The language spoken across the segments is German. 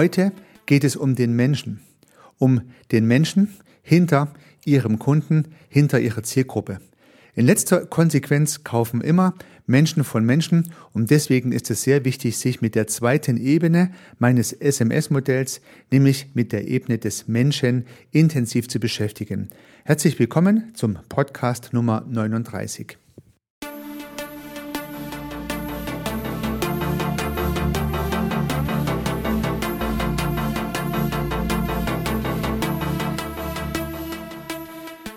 Heute geht es um den Menschen, um den Menschen hinter ihrem Kunden, hinter ihrer Zielgruppe. In letzter Konsequenz kaufen immer Menschen von Menschen und deswegen ist es sehr wichtig, sich mit der zweiten Ebene meines SMS-Modells, nämlich mit der Ebene des Menschen, intensiv zu beschäftigen. Herzlich willkommen zum Podcast Nummer 39.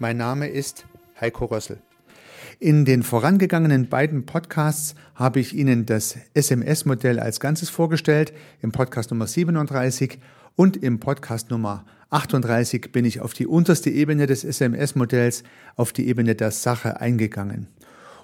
Mein Name ist Heiko Rössel. In den vorangegangenen beiden Podcasts habe ich Ihnen das SMS-Modell als Ganzes vorgestellt, im Podcast Nummer 37 und im Podcast Nummer 38 bin ich auf die unterste Ebene des SMS-Modells, auf die Ebene der Sache eingegangen.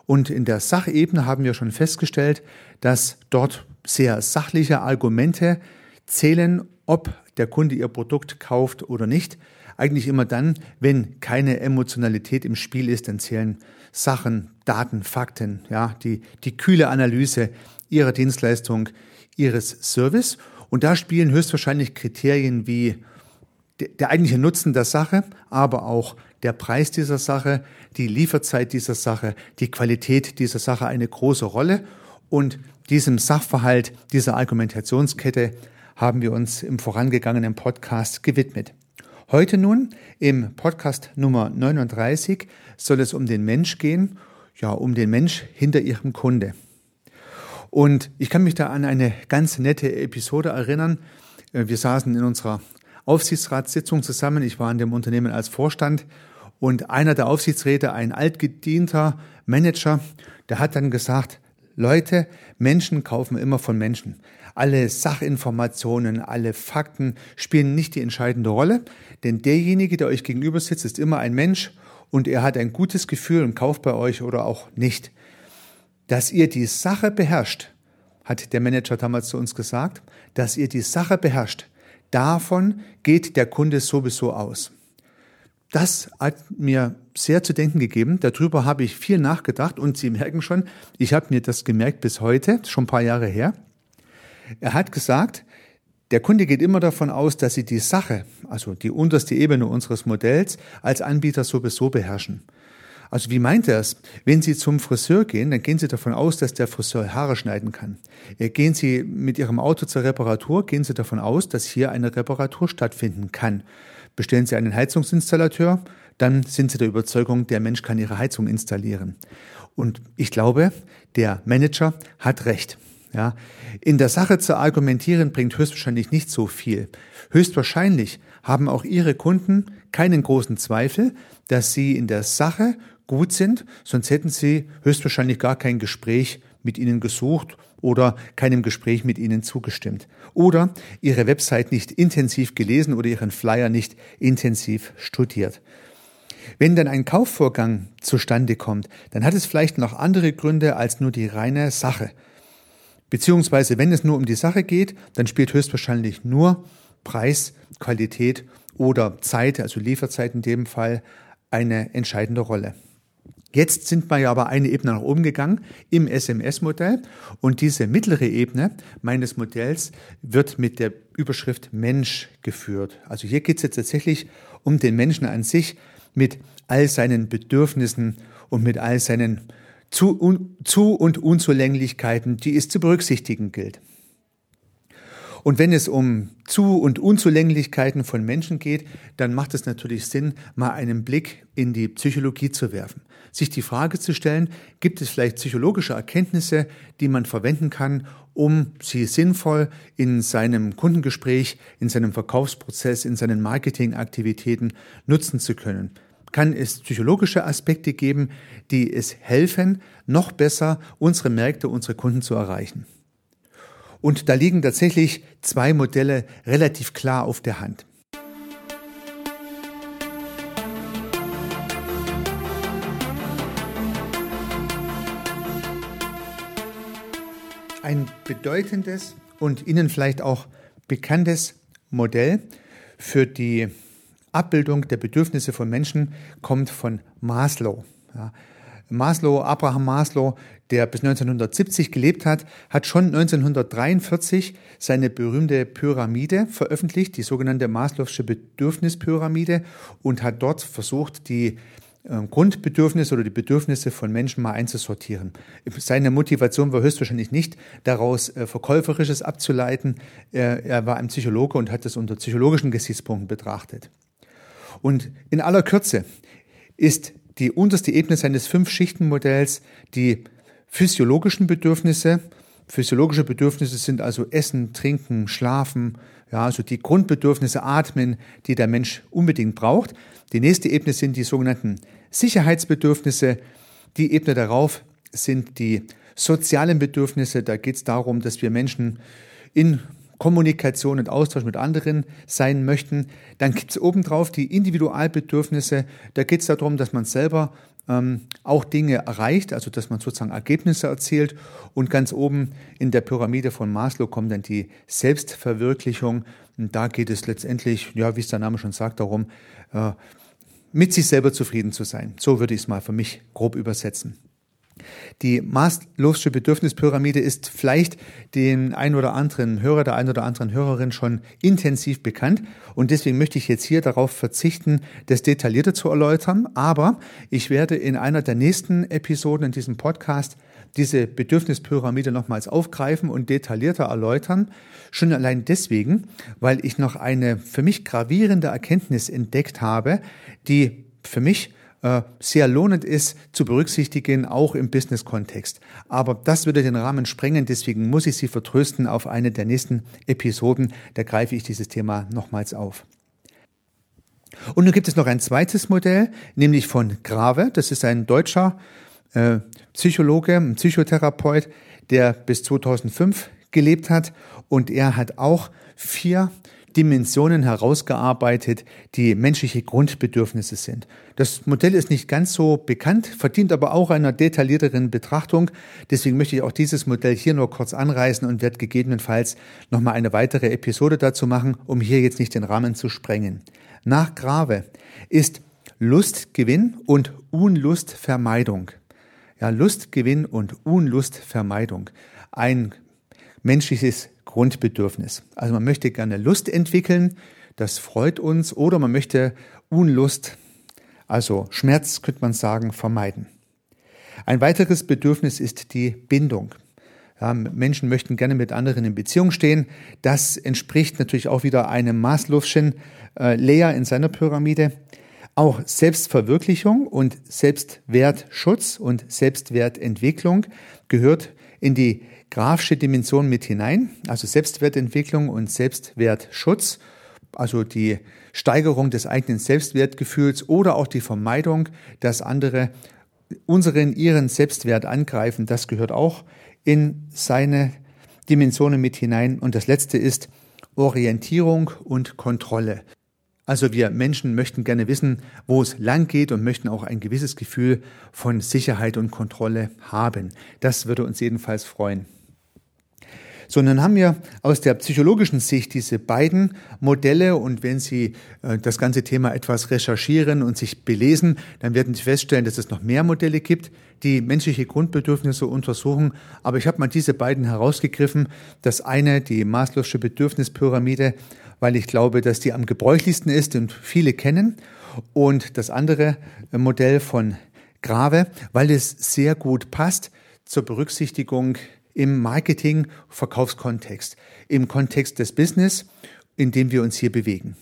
Und in der Sachebene haben wir schon festgestellt, dass dort sehr sachliche Argumente zählen, ob der Kunde Ihr Produkt kauft oder nicht. Eigentlich immer dann, wenn keine Emotionalität im Spiel ist, dann zählen Sachen, Daten, Fakten, ja, die, die kühle Analyse Ihrer Dienstleistung, Ihres Service. Und da spielen höchstwahrscheinlich Kriterien wie der eigentliche Nutzen der Sache, aber auch der Preis dieser Sache, die Lieferzeit dieser Sache, die Qualität dieser Sache eine große Rolle. Und diesem Sachverhalt, dieser Argumentationskette haben wir uns im vorangegangenen Podcast gewidmet. Heute nun im Podcast Nummer 39 soll es um den Mensch gehen, ja, um den Mensch hinter ihrem Kunde. Und ich kann mich da an eine ganz nette Episode erinnern. Äh, wir saßen in unserer Aufsichtsratssitzung zusammen. Ich war in dem Unternehmen als Vorstand und einer der Aufsichtsräte, ein altgedienter Manager, der hat dann gesagt, Leute, Menschen kaufen immer von Menschen. Alle Sachinformationen, alle Fakten spielen nicht die entscheidende Rolle, denn derjenige, der euch gegenüber sitzt, ist immer ein Mensch und er hat ein gutes Gefühl und kauft bei euch oder auch nicht. Dass ihr die Sache beherrscht, hat der Manager damals zu uns gesagt, dass ihr die Sache beherrscht, davon geht der Kunde sowieso aus. Das hat mir sehr zu denken gegeben. Darüber habe ich viel nachgedacht und Sie merken schon, ich habe mir das gemerkt bis heute, schon ein paar Jahre her. Er hat gesagt, der Kunde geht immer davon aus, dass Sie die Sache, also die unterste Ebene unseres Modells, als Anbieter sowieso beherrschen. Also wie meint er es? Wenn Sie zum Friseur gehen, dann gehen Sie davon aus, dass der Friseur Haare schneiden kann. Äh, gehen Sie mit Ihrem Auto zur Reparatur, gehen Sie davon aus, dass hier eine Reparatur stattfinden kann. Bestellen Sie einen Heizungsinstallateur, dann sind Sie der Überzeugung, der Mensch kann Ihre Heizung installieren. Und ich glaube, der Manager hat recht. Ja, in der Sache zu argumentieren bringt höchstwahrscheinlich nicht so viel. Höchstwahrscheinlich haben auch Ihre Kunden keinen großen Zweifel, dass Sie in der Sache gut sind, sonst hätten Sie höchstwahrscheinlich gar kein Gespräch mit Ihnen gesucht oder keinem Gespräch mit Ihnen zugestimmt. Oder Ihre Website nicht intensiv gelesen oder Ihren Flyer nicht intensiv studiert. Wenn dann ein Kaufvorgang zustande kommt, dann hat es vielleicht noch andere Gründe als nur die reine Sache. Beziehungsweise, wenn es nur um die Sache geht, dann spielt höchstwahrscheinlich nur Preis, Qualität oder Zeit, also Lieferzeit in dem Fall, eine entscheidende Rolle. Jetzt sind wir ja aber eine Ebene nach oben gegangen im SMS-Modell und diese mittlere Ebene meines Modells wird mit der Überschrift Mensch geführt. Also hier geht es jetzt tatsächlich um den Menschen an sich mit all seinen Bedürfnissen und mit all seinen zu, un, zu und Unzulänglichkeiten, die es zu berücksichtigen gilt. Und wenn es um Zu- und Unzulänglichkeiten von Menschen geht, dann macht es natürlich Sinn, mal einen Blick in die Psychologie zu werfen. Sich die Frage zu stellen, gibt es vielleicht psychologische Erkenntnisse, die man verwenden kann, um sie sinnvoll in seinem Kundengespräch, in seinem Verkaufsprozess, in seinen Marketingaktivitäten nutzen zu können kann es psychologische Aspekte geben, die es helfen, noch besser unsere Märkte, unsere Kunden zu erreichen. Und da liegen tatsächlich zwei Modelle relativ klar auf der Hand. Ein bedeutendes und Ihnen vielleicht auch bekanntes Modell für die Abbildung der Bedürfnisse von Menschen kommt von Maslow. Ja. Maslow, Abraham Maslow, der bis 1970 gelebt hat, hat schon 1943 seine berühmte Pyramide veröffentlicht, die sogenannte Maslow'sche Bedürfnispyramide, und hat dort versucht, die ähm, Grundbedürfnisse oder die Bedürfnisse von Menschen mal einzusortieren. Seine Motivation war höchstwahrscheinlich nicht, daraus äh, Verkäuferisches abzuleiten. Er, er war ein Psychologe und hat das unter psychologischen Gesichtspunkten betrachtet. Und in aller Kürze ist die unterste Ebene seines Fünf-Schichten-Modells die physiologischen Bedürfnisse. Physiologische Bedürfnisse sind also Essen, Trinken, Schlafen, ja, also die Grundbedürfnisse Atmen, die der Mensch unbedingt braucht. Die nächste Ebene sind die sogenannten Sicherheitsbedürfnisse. Die Ebene darauf sind die sozialen Bedürfnisse. Da geht es darum, dass wir Menschen in Kommunikation und Austausch mit anderen sein möchten. Dann gibt es obendrauf die Individualbedürfnisse. Da geht es darum, dass man selber ähm, auch Dinge erreicht, also dass man sozusagen Ergebnisse erzielt. Und ganz oben in der Pyramide von Maslow kommt dann die Selbstverwirklichung. Und da geht es letztendlich, ja, wie es der Name schon sagt, darum, äh, mit sich selber zufrieden zu sein. So würde ich es mal für mich grob übersetzen. Die Maslow'sche Bedürfnispyramide ist vielleicht den ein oder anderen Hörer, der ein oder anderen Hörerin schon intensiv bekannt und deswegen möchte ich jetzt hier darauf verzichten, das detaillierter zu erläutern, aber ich werde in einer der nächsten Episoden in diesem Podcast diese Bedürfnispyramide nochmals aufgreifen und detaillierter erläutern. Schon allein deswegen, weil ich noch eine für mich gravierende Erkenntnis entdeckt habe, die für mich äh, sehr lohnend ist zu berücksichtigen, auch im Business-Kontext. Aber das würde den Rahmen sprengen, deswegen muss ich Sie vertrösten auf eine der nächsten Episoden. Da greife ich dieses Thema nochmals auf. Und nun gibt es noch ein zweites Modell, nämlich von Grave. Das ist ein deutscher äh, Psychologe, ein Psychotherapeut, der bis 2005 gelebt hat. Und er hat auch vier Dimensionen herausgearbeitet, die menschliche Grundbedürfnisse sind. Das Modell ist nicht ganz so bekannt, verdient aber auch einer detaillierteren Betrachtung. Deswegen möchte ich auch dieses Modell hier nur kurz anreißen und werde gegebenenfalls nochmal eine weitere Episode dazu machen, um hier jetzt nicht den Rahmen zu sprengen. Nach Grave ist Lustgewinn und Unlustvermeidung. Ja, Lustgewinn und Unlustvermeidung. Ein menschliches Grundbedürfnis. Also man möchte gerne Lust entwickeln, das freut uns, oder man möchte Unlust, also Schmerz, könnte man sagen, vermeiden. Ein weiteres Bedürfnis ist die Bindung. Ja, Menschen möchten gerne mit anderen in Beziehung stehen. Das entspricht natürlich auch wieder einem Maslow'schen äh, Layer in seiner Pyramide. Auch Selbstverwirklichung und Selbstwertschutz und Selbstwertentwicklung gehört in die grafische Dimension mit hinein, also Selbstwertentwicklung und Selbstwertschutz, also die Steigerung des eigenen Selbstwertgefühls oder auch die Vermeidung, dass andere unseren, ihren Selbstwert angreifen, das gehört auch in seine Dimensionen mit hinein. Und das letzte ist Orientierung und Kontrolle. Also wir Menschen möchten gerne wissen, wo es lang geht und möchten auch ein gewisses Gefühl von Sicherheit und Kontrolle haben. Das würde uns jedenfalls freuen. So, nun haben wir aus der psychologischen Sicht diese beiden Modelle und wenn Sie äh, das ganze Thema etwas recherchieren und sich belesen, dann werden Sie feststellen, dass es noch mehr Modelle gibt, die menschliche Grundbedürfnisse untersuchen. Aber ich habe mal diese beiden herausgegriffen. Das eine, die Maslow'sche Bedürfnispyramide, weil ich glaube, dass die am gebräuchlichsten ist und viele kennen. Und das andere Modell von Grave, weil es sehr gut passt zur Berücksichtigung im Marketing-Verkaufskontext, im Kontext des Business, in dem wir uns hier bewegen.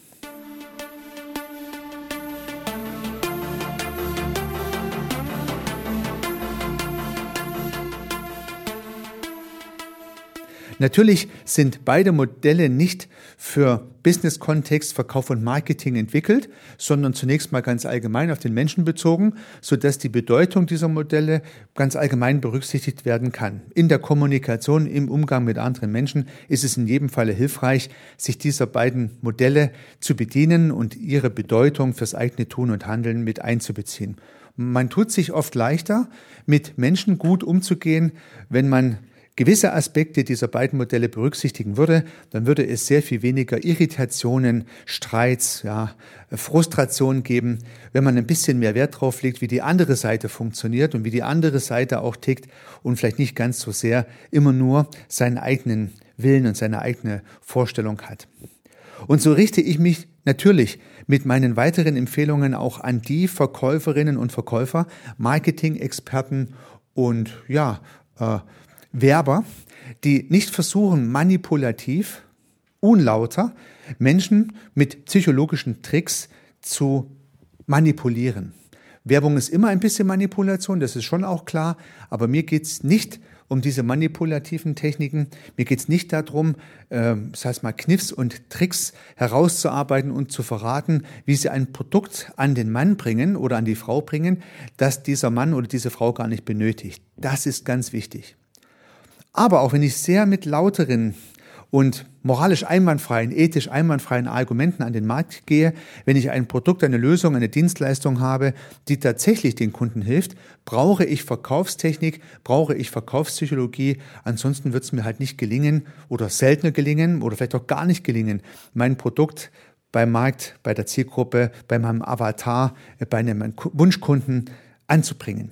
Natürlich sind beide Modelle nicht für Business-Kontext, Verkauf und Marketing entwickelt, sondern zunächst mal ganz allgemein auf den Menschen bezogen, sodass die Bedeutung dieser Modelle ganz allgemein berücksichtigt werden kann. In der Kommunikation, im Umgang mit anderen Menschen ist es in jedem Falle hilfreich, sich dieser beiden Modelle zu bedienen und ihre Bedeutung fürs eigene Tun und Handeln mit einzubeziehen. Man tut sich oft leichter, mit Menschen gut umzugehen, wenn man gewisse Aspekte dieser beiden Modelle berücksichtigen würde, dann würde es sehr viel weniger Irritationen, Streits, ja, Frustration geben, wenn man ein bisschen mehr Wert drauf legt, wie die andere Seite funktioniert und wie die andere Seite auch tickt und vielleicht nicht ganz so sehr immer nur seinen eigenen Willen und seine eigene Vorstellung hat. Und so richte ich mich natürlich mit meinen weiteren Empfehlungen auch an die Verkäuferinnen und Verkäufer, Marketing-Experten und ja, äh, Werber, die nicht versuchen, manipulativ, unlauter Menschen mit psychologischen Tricks zu manipulieren. Werbung ist immer ein bisschen Manipulation, das ist schon auch klar, aber mir geht's nicht um diese manipulativen Techniken. Mir geht's nicht darum, äh, das heißt mal Kniffs und Tricks herauszuarbeiten und zu verraten, wie sie ein Produkt an den Mann bringen oder an die Frau bringen, das dieser Mann oder diese Frau gar nicht benötigt. Das ist ganz wichtig. Aber auch wenn ich sehr mit lauteren und moralisch einwandfreien, ethisch einwandfreien Argumenten an den Markt gehe, wenn ich ein Produkt, eine Lösung, eine Dienstleistung habe, die tatsächlich den Kunden hilft, brauche ich Verkaufstechnik, brauche ich Verkaufspsychologie, ansonsten wird es mir halt nicht gelingen oder seltener gelingen oder vielleicht auch gar nicht gelingen, mein Produkt beim Markt, bei der Zielgruppe, bei meinem Avatar, bei einem Wunschkunden anzubringen.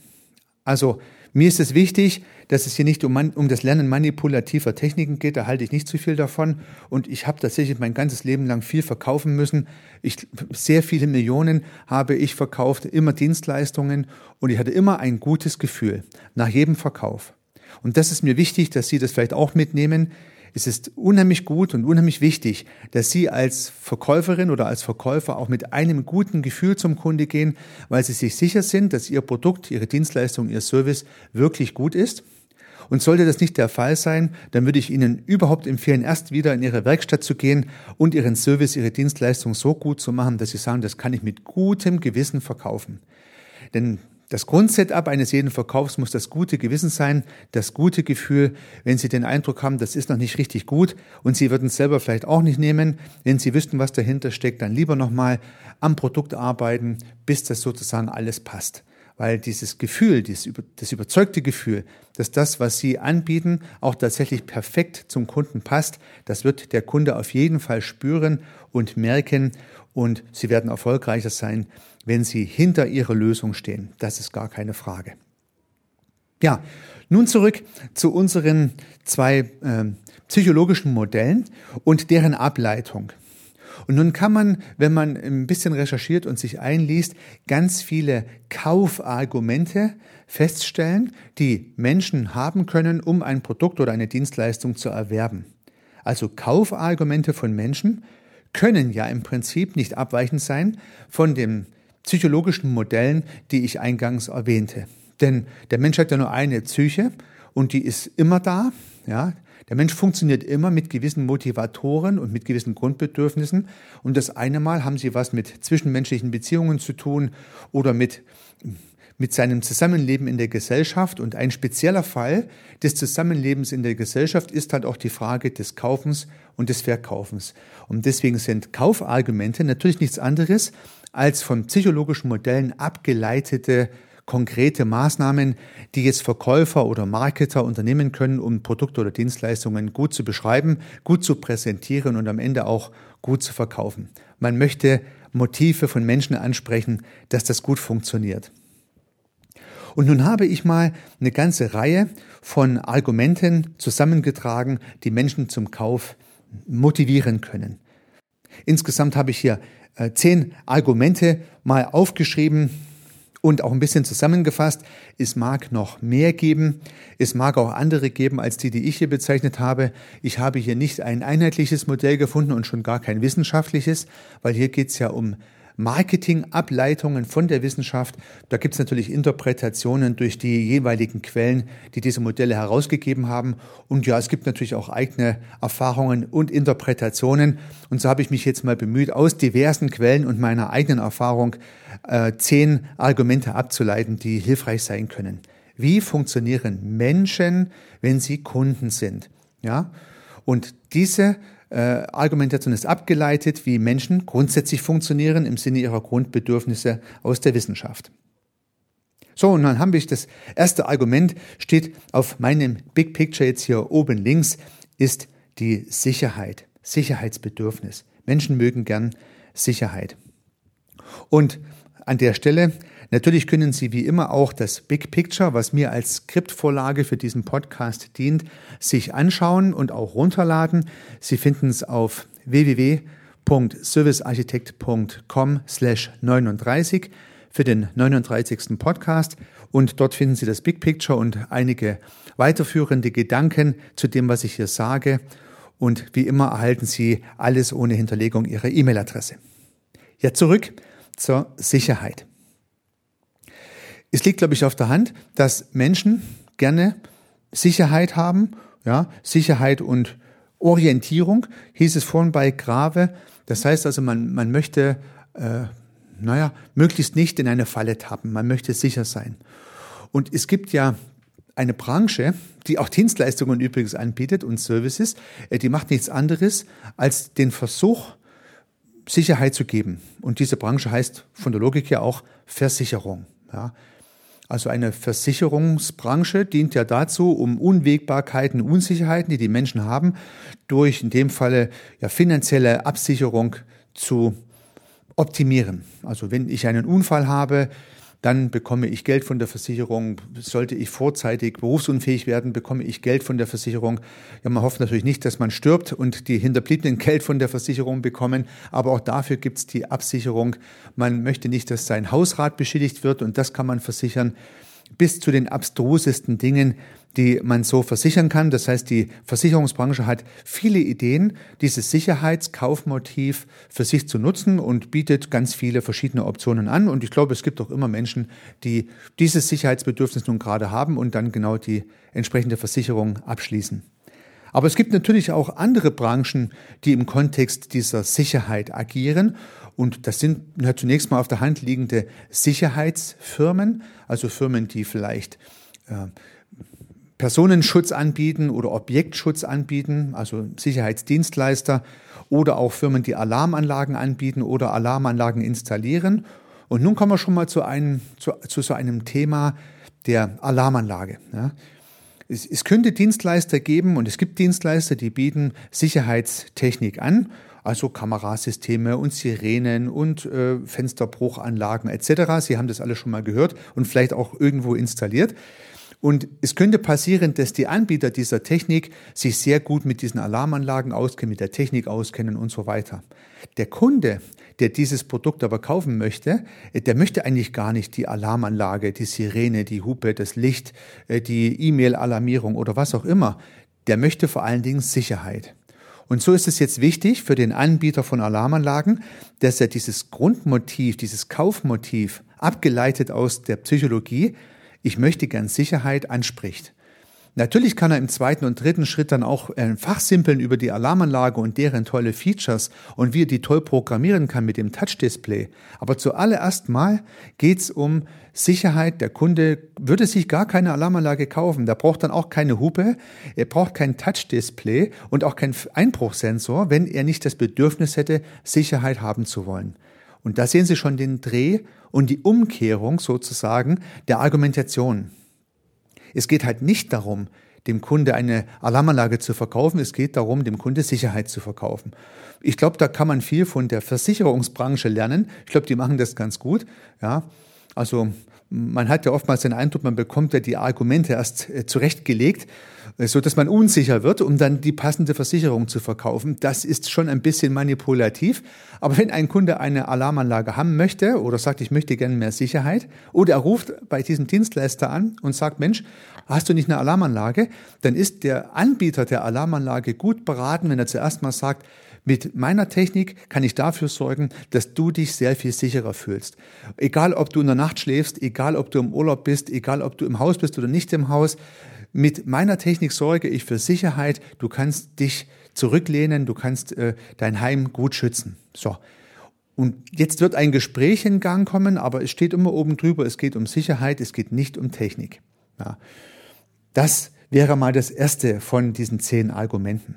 Also mir ist es wichtig, dass es hier nicht um, um das Lernen manipulativer Techniken geht, da halte ich nicht zu viel davon. Und ich habe tatsächlich mein ganzes Leben lang viel verkaufen müssen. Ich, sehr viele Millionen habe ich verkauft, immer Dienstleistungen und ich hatte immer ein gutes Gefühl nach jedem Verkauf. Und das ist mir wichtig, dass Sie das vielleicht auch mitnehmen es ist unheimlich gut und unheimlich wichtig, dass Sie als Verkäuferin oder als Verkäufer auch mit einem guten Gefühl zum Kunde gehen, weil Sie sich sicher sind, dass Ihr Produkt, Ihre Dienstleistung, Ihr Service wirklich gut ist. Und sollte das nicht der Fall sein, dann würde ich Ihnen überhaupt empfehlen, erst wieder in Ihre Werkstatt zu gehen und Ihren Service, Ihre Dienstleistung so gut zu machen, dass Sie sagen, das kann ich mit gutem Gewissen verkaufen. Denn das Grundsetup eines jeden Verkaufs muss das gute Gewissen sein, das gute Gefühl, wenn Sie den Eindruck haben, das ist noch nicht richtig gut und Sie würden es selber vielleicht auch nicht nehmen, wenn Sie wüssten, was dahinter steckt, dann lieber nochmal am Produkt arbeiten, bis das sozusagen alles passt. Weil dieses Gefühl, dieses, das überzeugte Gefühl, dass das, was Sie anbieten, auch tatsächlich perfekt zum Kunden passt, das wird der Kunde auf jeden Fall spüren und merken und Sie werden erfolgreicher sein, wenn Sie hinter Ihrer Lösung stehen. Das ist gar keine Frage. Ja, nun zurück zu unseren zwei äh, psychologischen Modellen und deren Ableitung. Und nun kann man, wenn man ein bisschen recherchiert und sich einliest, ganz viele Kaufargumente feststellen, die Menschen haben können, um ein Produkt oder eine Dienstleistung zu erwerben. Also Kaufargumente von Menschen können ja im Prinzip nicht abweichend sein von dem psychologischen Modellen, die ich eingangs erwähnte. Denn der Mensch hat ja nur eine Psyche und die ist immer da. Ja, der Mensch funktioniert immer mit gewissen Motivatoren und mit gewissen Grundbedürfnissen. Und das eine Mal haben sie was mit zwischenmenschlichen Beziehungen zu tun oder mit, mit seinem Zusammenleben in der Gesellschaft. Und ein spezieller Fall des Zusammenlebens in der Gesellschaft ist halt auch die Frage des Kaufens und des Verkaufens. Und deswegen sind Kaufargumente natürlich nichts anderes als von psychologischen Modellen abgeleitete konkrete Maßnahmen, die jetzt Verkäufer oder Marketer unternehmen können, um Produkte oder Dienstleistungen gut zu beschreiben, gut zu präsentieren und am Ende auch gut zu verkaufen. Man möchte Motive von Menschen ansprechen, dass das gut funktioniert. Und nun habe ich mal eine ganze Reihe von Argumenten zusammengetragen, die Menschen zum Kauf motivieren können. Insgesamt habe ich hier äh, zehn Argumente mal aufgeschrieben und auch ein bisschen zusammengefasst. Es mag noch mehr geben. Es mag auch andere geben als die, die ich hier bezeichnet habe. Ich habe hier nicht ein einheitliches Modell gefunden und schon gar kein wissenschaftliches, weil hier geht es ja um Marketingableitungen von der Wissenschaft. Da gibt es natürlich Interpretationen durch die jeweiligen Quellen, die diese Modelle herausgegeben haben. Und ja, es gibt natürlich auch eigene Erfahrungen und Interpretationen. Und so habe ich mich jetzt mal bemüht, aus diversen Quellen und meiner eigenen Erfahrung äh, zehn Argumente abzuleiten, die hilfreich sein können. Wie funktionieren Menschen, wenn sie Kunden sind? Ja? Und diese äh, Argumentation ist abgeleitet, wie Menschen grundsätzlich funktionieren im Sinne ihrer Grundbedürfnisse aus der Wissenschaft. So, und dann haben wir das erste Argument, steht auf meinem Big Picture jetzt hier oben links, ist die Sicherheit, Sicherheitsbedürfnis. Menschen mögen gern Sicherheit. Und an der Stelle Natürlich können Sie wie immer auch das Big Picture, was mir als Skriptvorlage für diesen Podcast dient, sich anschauen und auch runterladen. Sie finden es auf www.servicearchitekt.com slash 39 für den 39. Podcast und dort finden Sie das Big Picture und einige weiterführende Gedanken zu dem, was ich hier sage. Und wie immer erhalten Sie alles ohne Hinterlegung Ihrer E-Mail-Adresse. Ja, zurück zur Sicherheit. Es liegt, glaube ich, auf der Hand, dass Menschen gerne Sicherheit haben, ja, Sicherheit und Orientierung, hieß es vorhin bei Grave. Das heißt also, man, man möchte, äh, naja, möglichst nicht in eine Falle tappen, man möchte sicher sein. Und es gibt ja eine Branche, die auch Dienstleistungen übrigens anbietet und Services, äh, die macht nichts anderes als den Versuch, Sicherheit zu geben. Und diese Branche heißt von der Logik her auch Versicherung. Ja. Also eine Versicherungsbranche dient ja dazu, um Unwägbarkeiten, Unsicherheiten, die die Menschen haben, durch in dem Falle ja finanzielle Absicherung zu optimieren. Also wenn ich einen Unfall habe, dann bekomme ich Geld von der Versicherung. Sollte ich vorzeitig berufsunfähig werden, bekomme ich Geld von der Versicherung. Ja, man hofft natürlich nicht, dass man stirbt und die Hinterbliebenen Geld von der Versicherung bekommen, aber auch dafür gibt es die Absicherung. Man möchte nicht, dass sein Hausrat beschädigt wird und das kann man versichern bis zu den abstrusesten Dingen, die man so versichern kann. Das heißt, die Versicherungsbranche hat viele Ideen, dieses Sicherheitskaufmotiv für sich zu nutzen und bietet ganz viele verschiedene Optionen an. Und ich glaube, es gibt auch immer Menschen, die dieses Sicherheitsbedürfnis nun gerade haben und dann genau die entsprechende Versicherung abschließen. Aber es gibt natürlich auch andere Branchen, die im Kontext dieser Sicherheit agieren. Und das sind ja, zunächst mal auf der Hand liegende Sicherheitsfirmen, also Firmen, die vielleicht äh, Personenschutz anbieten oder Objektschutz anbieten, also Sicherheitsdienstleister oder auch Firmen, die Alarmanlagen anbieten oder Alarmanlagen installieren. Und nun kommen wir schon mal zu, einem, zu, zu so einem Thema der Alarmanlage. Ja. Es, es könnte Dienstleister geben und es gibt Dienstleister, die bieten Sicherheitstechnik an, also Kamerasysteme und Sirenen und äh, Fensterbruchanlagen etc. Sie haben das alles schon mal gehört und vielleicht auch irgendwo installiert. Und es könnte passieren, dass die Anbieter dieser Technik sich sehr gut mit diesen Alarmanlagen auskennen, mit der Technik auskennen und so weiter. Der Kunde, der dieses Produkt aber kaufen möchte, äh, der möchte eigentlich gar nicht die Alarmanlage, die Sirene, die Hupe, das Licht, äh, die E-Mail-Alarmierung oder was auch immer. Der möchte vor allen Dingen Sicherheit. Und so ist es jetzt wichtig für den Anbieter von Alarmanlagen, dass er dieses Grundmotiv, dieses Kaufmotiv, abgeleitet aus der Psychologie, ich möchte gern Sicherheit anspricht. Natürlich kann er im zweiten und dritten Schritt dann auch äh, fachsimpeln über die Alarmanlage und deren tolle Features und wie er die toll programmieren kann mit dem Touch-Display. Aber zuallererst mal geht's um Sicherheit. Der Kunde würde sich gar keine Alarmanlage kaufen. Der braucht dann auch keine Hupe, er braucht kein Touch-Display und auch keinen Einbruchsensor, wenn er nicht das Bedürfnis hätte, Sicherheit haben zu wollen. Und da sehen Sie schon den Dreh und die Umkehrung sozusagen der Argumentation. Es geht halt nicht darum, dem Kunde eine Alarmanlage zu verkaufen. Es geht darum, dem Kunde Sicherheit zu verkaufen. Ich glaube, da kann man viel von der Versicherungsbranche lernen. Ich glaube, die machen das ganz gut. Ja, also man hat ja oftmals den Eindruck, man bekommt ja die Argumente erst äh, zurechtgelegt, äh, so dass man unsicher wird, um dann die passende Versicherung zu verkaufen. Das ist schon ein bisschen manipulativ. Aber wenn ein Kunde eine Alarmanlage haben möchte oder sagt, ich möchte gerne mehr Sicherheit, oder er ruft bei diesem Dienstleister an und sagt, Mensch, hast du nicht eine Alarmanlage? Dann ist der Anbieter der Alarmanlage gut beraten, wenn er zuerst mal sagt, Mit meiner Technik kann ich dafür sorgen, dass du dich sehr viel sicherer fühlst. Egal, ob du in der Nacht schläfst, egal, ob du im Urlaub bist, egal, ob du im Haus bist oder nicht im Haus. Mit meiner Technik sorge ich für Sicherheit. Du kannst dich zurücklehnen, du kannst äh, dein Heim gut schützen. So. Und jetzt wird ein Gespräch in Gang kommen, aber es steht immer oben drüber, es geht um Sicherheit, es geht nicht um Technik. Ja. Das wäre mal das erste von diesen zehn Argumenten.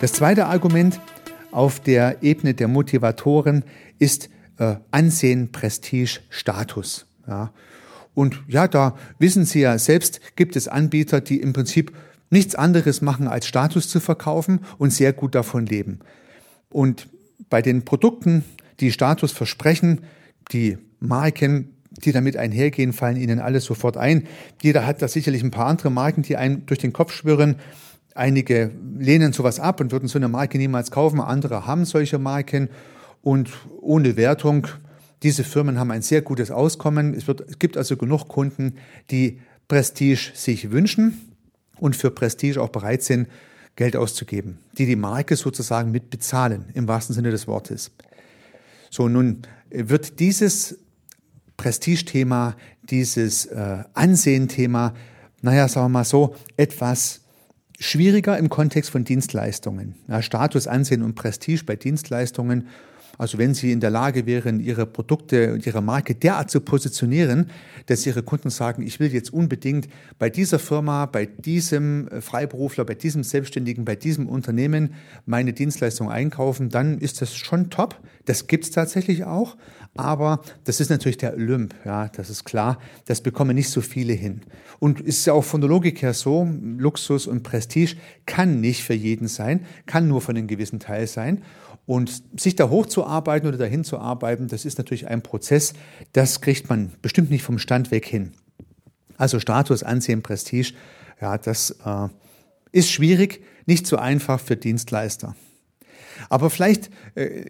Das zweite Argument auf der Ebene der Motivatoren ist äh, Ansehen, Prestige, Status. Ja. Und ja, da wissen Sie ja selbst, gibt es Anbieter, die im Prinzip nichts anderes machen, als Status zu verkaufen und sehr gut davon leben. Und bei den Produkten, die Status versprechen, die Marken, die damit einhergehen, fallen Ihnen alles sofort ein. Jeder hat da sicherlich ein paar andere Marken, die einen durch den Kopf schwirren. Einige lehnen sowas ab und würden so eine Marke niemals kaufen. Andere haben solche Marken und ohne Wertung. Diese Firmen haben ein sehr gutes Auskommen. Es, wird, es gibt also genug Kunden, die Prestige sich wünschen und für Prestige auch bereit sind, Geld auszugeben, die die Marke sozusagen mitbezahlen, im wahrsten Sinne des Wortes. So, nun wird dieses Prestigethema, dieses äh, Ansehenthema, naja, sagen wir mal so, etwas schwieriger im Kontext von Dienstleistungen. Ja, Status, Ansehen und Prestige bei Dienstleistungen also wenn Sie in der Lage wären, Ihre Produkte und Ihre Marke derart zu positionieren, dass Ihre Kunden sagen, ich will jetzt unbedingt bei dieser Firma, bei diesem äh, Freiberufler, bei diesem Selbstständigen, bei diesem Unternehmen meine Dienstleistung einkaufen, dann ist das schon top. Das gibt's tatsächlich auch. Aber das ist natürlich der Olymp, ja, das ist klar. Das bekommen nicht so viele hin. Und ist ja auch von der Logik her so, Luxus und Prestige kann nicht für jeden sein, kann nur von einem gewissen Teil sein. Und sich da hochzuarbeiten oder dahin zu arbeiten, das ist natürlich ein Prozess, das kriegt man bestimmt nicht vom Stand weg hin. Also Status, Ansehen, Prestige, ja, das äh, ist schwierig, nicht so einfach für Dienstleister. Aber vielleicht äh,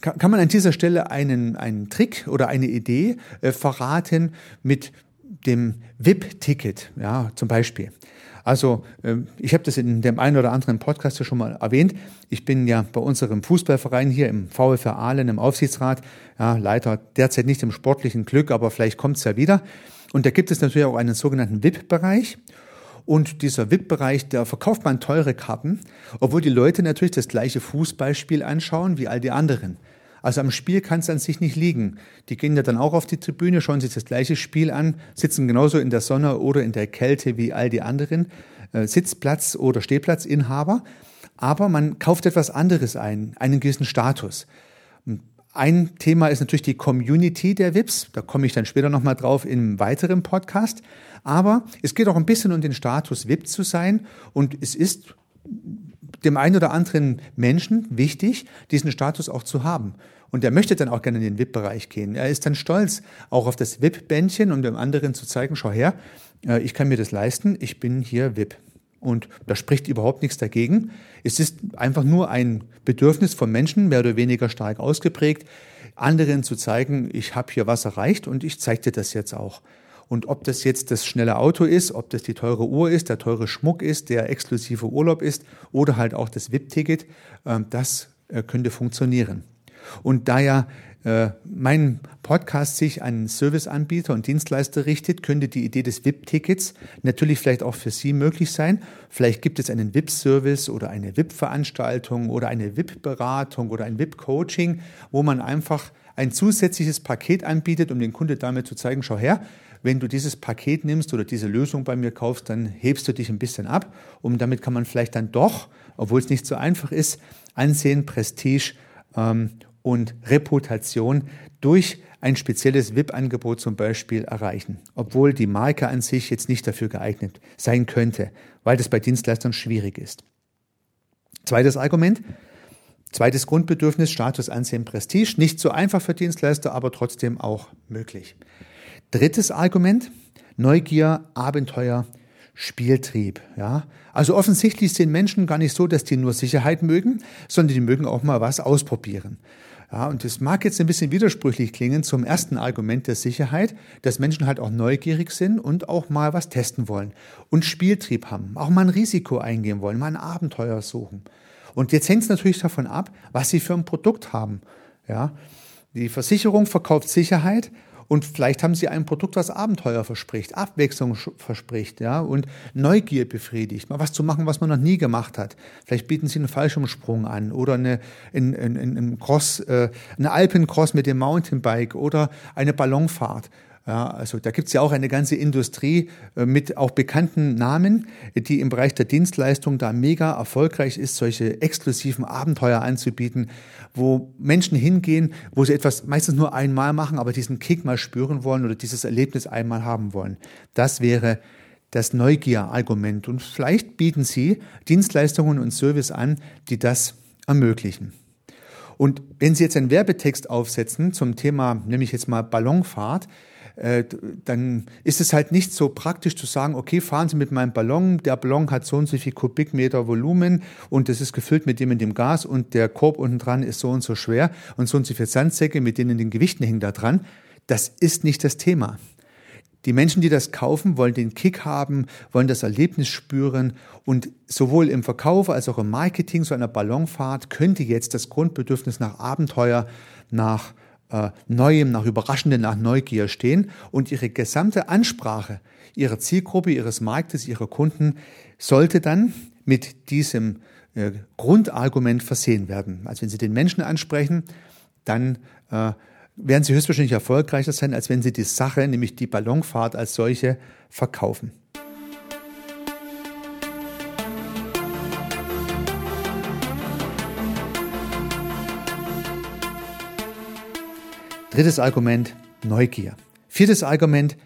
kann man an dieser Stelle einen, einen Trick oder eine Idee äh, verraten mit dem VIP-Ticket, ja, zum Beispiel. Also ähm, ich habe das in dem einen oder anderen Podcast ja schon mal erwähnt. Ich bin ja bei unserem Fußballverein hier im VfR Aalen im Aufsichtsrat, ja, leider derzeit nicht im sportlichen Glück, aber vielleicht kommt es ja wieder. Und da gibt es natürlich auch einen sogenannten VIP-Bereich. Und dieser VIP-Bereich, da verkauft man teure Karten, obwohl die Leute natürlich das gleiche Fußballspiel anschauen wie all die anderen. Also am Spiel kann es an sich nicht liegen. Die gehen ja dann auch auf die Tribüne, schauen sich das gleiche Spiel an, sitzen genauso in der Sonne oder in der Kälte wie all die anderen äh, Sitzplatz- oder Stehplatzinhaber. Aber man kauft etwas anderes ein, einen gewissen Status. Ein Thema ist natürlich die Community der VIPs. Da komme ich dann später nochmal drauf in einem weiteren Podcast. Aber es geht auch ein bisschen um den Status VIP zu sein. Und es ist dem einen oder anderen Menschen wichtig, diesen Status auch zu haben. Und er möchte dann auch gerne in den VIP-Bereich gehen. Er ist dann stolz auch auf das VIP-Bändchen, um dem anderen zu zeigen, schau her, äh, ich kann mir das leisten, ich bin hier VIP. Und da spricht überhaupt nichts dagegen. Es ist einfach nur ein Bedürfnis von Menschen, mehr oder weniger stark ausgeprägt, anderen zu zeigen, ich habe hier was erreicht und ich zeige dir das jetzt auch. Und ob das jetzt das schnelle Auto ist, ob das die teure Uhr ist, der teure Schmuck ist, der exklusive Urlaub ist oder halt auch das VIP-Ticket, äh, das äh, könnte funktionieren. Und da ja äh, mein Podcast sich an Serviceanbieter und Dienstleister richtet, könnte die Idee des VIP-Tickets natürlich vielleicht auch für Sie möglich sein. Vielleicht gibt es einen VIP-Service oder eine VIP-Veranstaltung oder eine VIP-Beratung oder ein VIP-Coaching, wo man einfach ein zusätzliches Paket anbietet, um den Kunde damit zu zeigen, schau her, wenn du dieses Paket nimmst oder diese Lösung bei mir kaufst, dann hebst du dich ein bisschen ab und damit kann man vielleicht dann doch, obwohl es nicht so einfach ist, Ansehen, Prestige ähm, und Reputation durch ein spezielles VIP-Angebot zum Beispiel erreichen, obwohl die Marke an sich jetzt nicht dafür geeignet sein könnte, weil das bei Dienstleistern schwierig ist. Zweites Argument, zweites Grundbedürfnis, Status, Ansehen, Prestige, nicht so einfach für Dienstleister, aber trotzdem auch möglich. Drittes Argument, Neugier, Abenteuer, Spieltrieb. Ja? Also offensichtlich sind Menschen gar nicht so, dass die nur Sicherheit mögen, sondern die mögen auch mal was ausprobieren. Ja, und das mag jetzt ein bisschen widersprüchlich klingen zum ersten Argument der Sicherheit, dass Menschen halt auch neugierig sind und auch mal was testen wollen und Spieltrieb haben, auch mal ein Risiko eingehen wollen, mal ein Abenteuer suchen. Und jetzt hängt es natürlich davon ab, was sie für ein Produkt haben. Ja, die Versicherung verkauft Sicherheit und vielleicht haben sie ein Produkt, was Abenteuer verspricht, Abwechslung verspricht, ja, und Neugier befriedigt, mal was zu machen, was man noch nie gemacht hat. Vielleicht bieten sie einen Fallschirmsprung an oder eine, ein, ein, ein Cross, äh, eine Alpencross mit dem Mountainbike oder eine Ballonfahrt. Ja, also da gibt's ja auch eine ganze Industrie äh, mit auch bekannten Namen, die im Bereich der Dienstleistung da mega erfolgreich ist, solche exklusiven Abenteuer anzubieten, wo Menschen hingehen, wo sie etwas meistens nur einmal machen, aber diesen Kick mal spüren wollen oder dieses Erlebnis einmal haben wollen. Das wäre das Neugier-Argument. Und vielleicht bieten Sie Dienstleistungen und Service an, die das ermöglichen. Und wenn Sie jetzt einen Werbetext aufsetzen zum Thema, nämlich jetzt mal Ballonfahrt, äh, dann ist es halt nicht so praktisch zu sagen, okay, fahren Sie mit meinem Ballon, der Ballon hat so und so viel Kubikmeter Volumen und das ist gefüllt mit dem und dem Gas und der Korb unten dran ist so und so schwer und so und so viele Sandsäcke mit denen den Gewichten hängen da dran. Das ist nicht das Thema. Die Menschen, die das kaufen, wollen den Kick haben, wollen das Erlebnis spüren und sowohl im Verkauf als auch im Marketing so einer Ballonfahrt könnte jetzt das Grundbedürfnis nach Abenteuer, nach äh, Neuem, nach Überraschendem, nach Neugier stehen und ihre gesamte Ansprache ihrer Zielgruppe, ihres Marktes, ihrer Kunden sollte dann mit diesem äh, Grundargument versehen werden. Also wenn Sie den Menschen ansprechen, dann äh, werden Sie höchstwahrscheinlich erfolgreicher sein, als wenn Sie die Sache, nämlich die Ballonfahrt als solche, verkaufen. Drittes Argument, Neugier. Viertes Argument,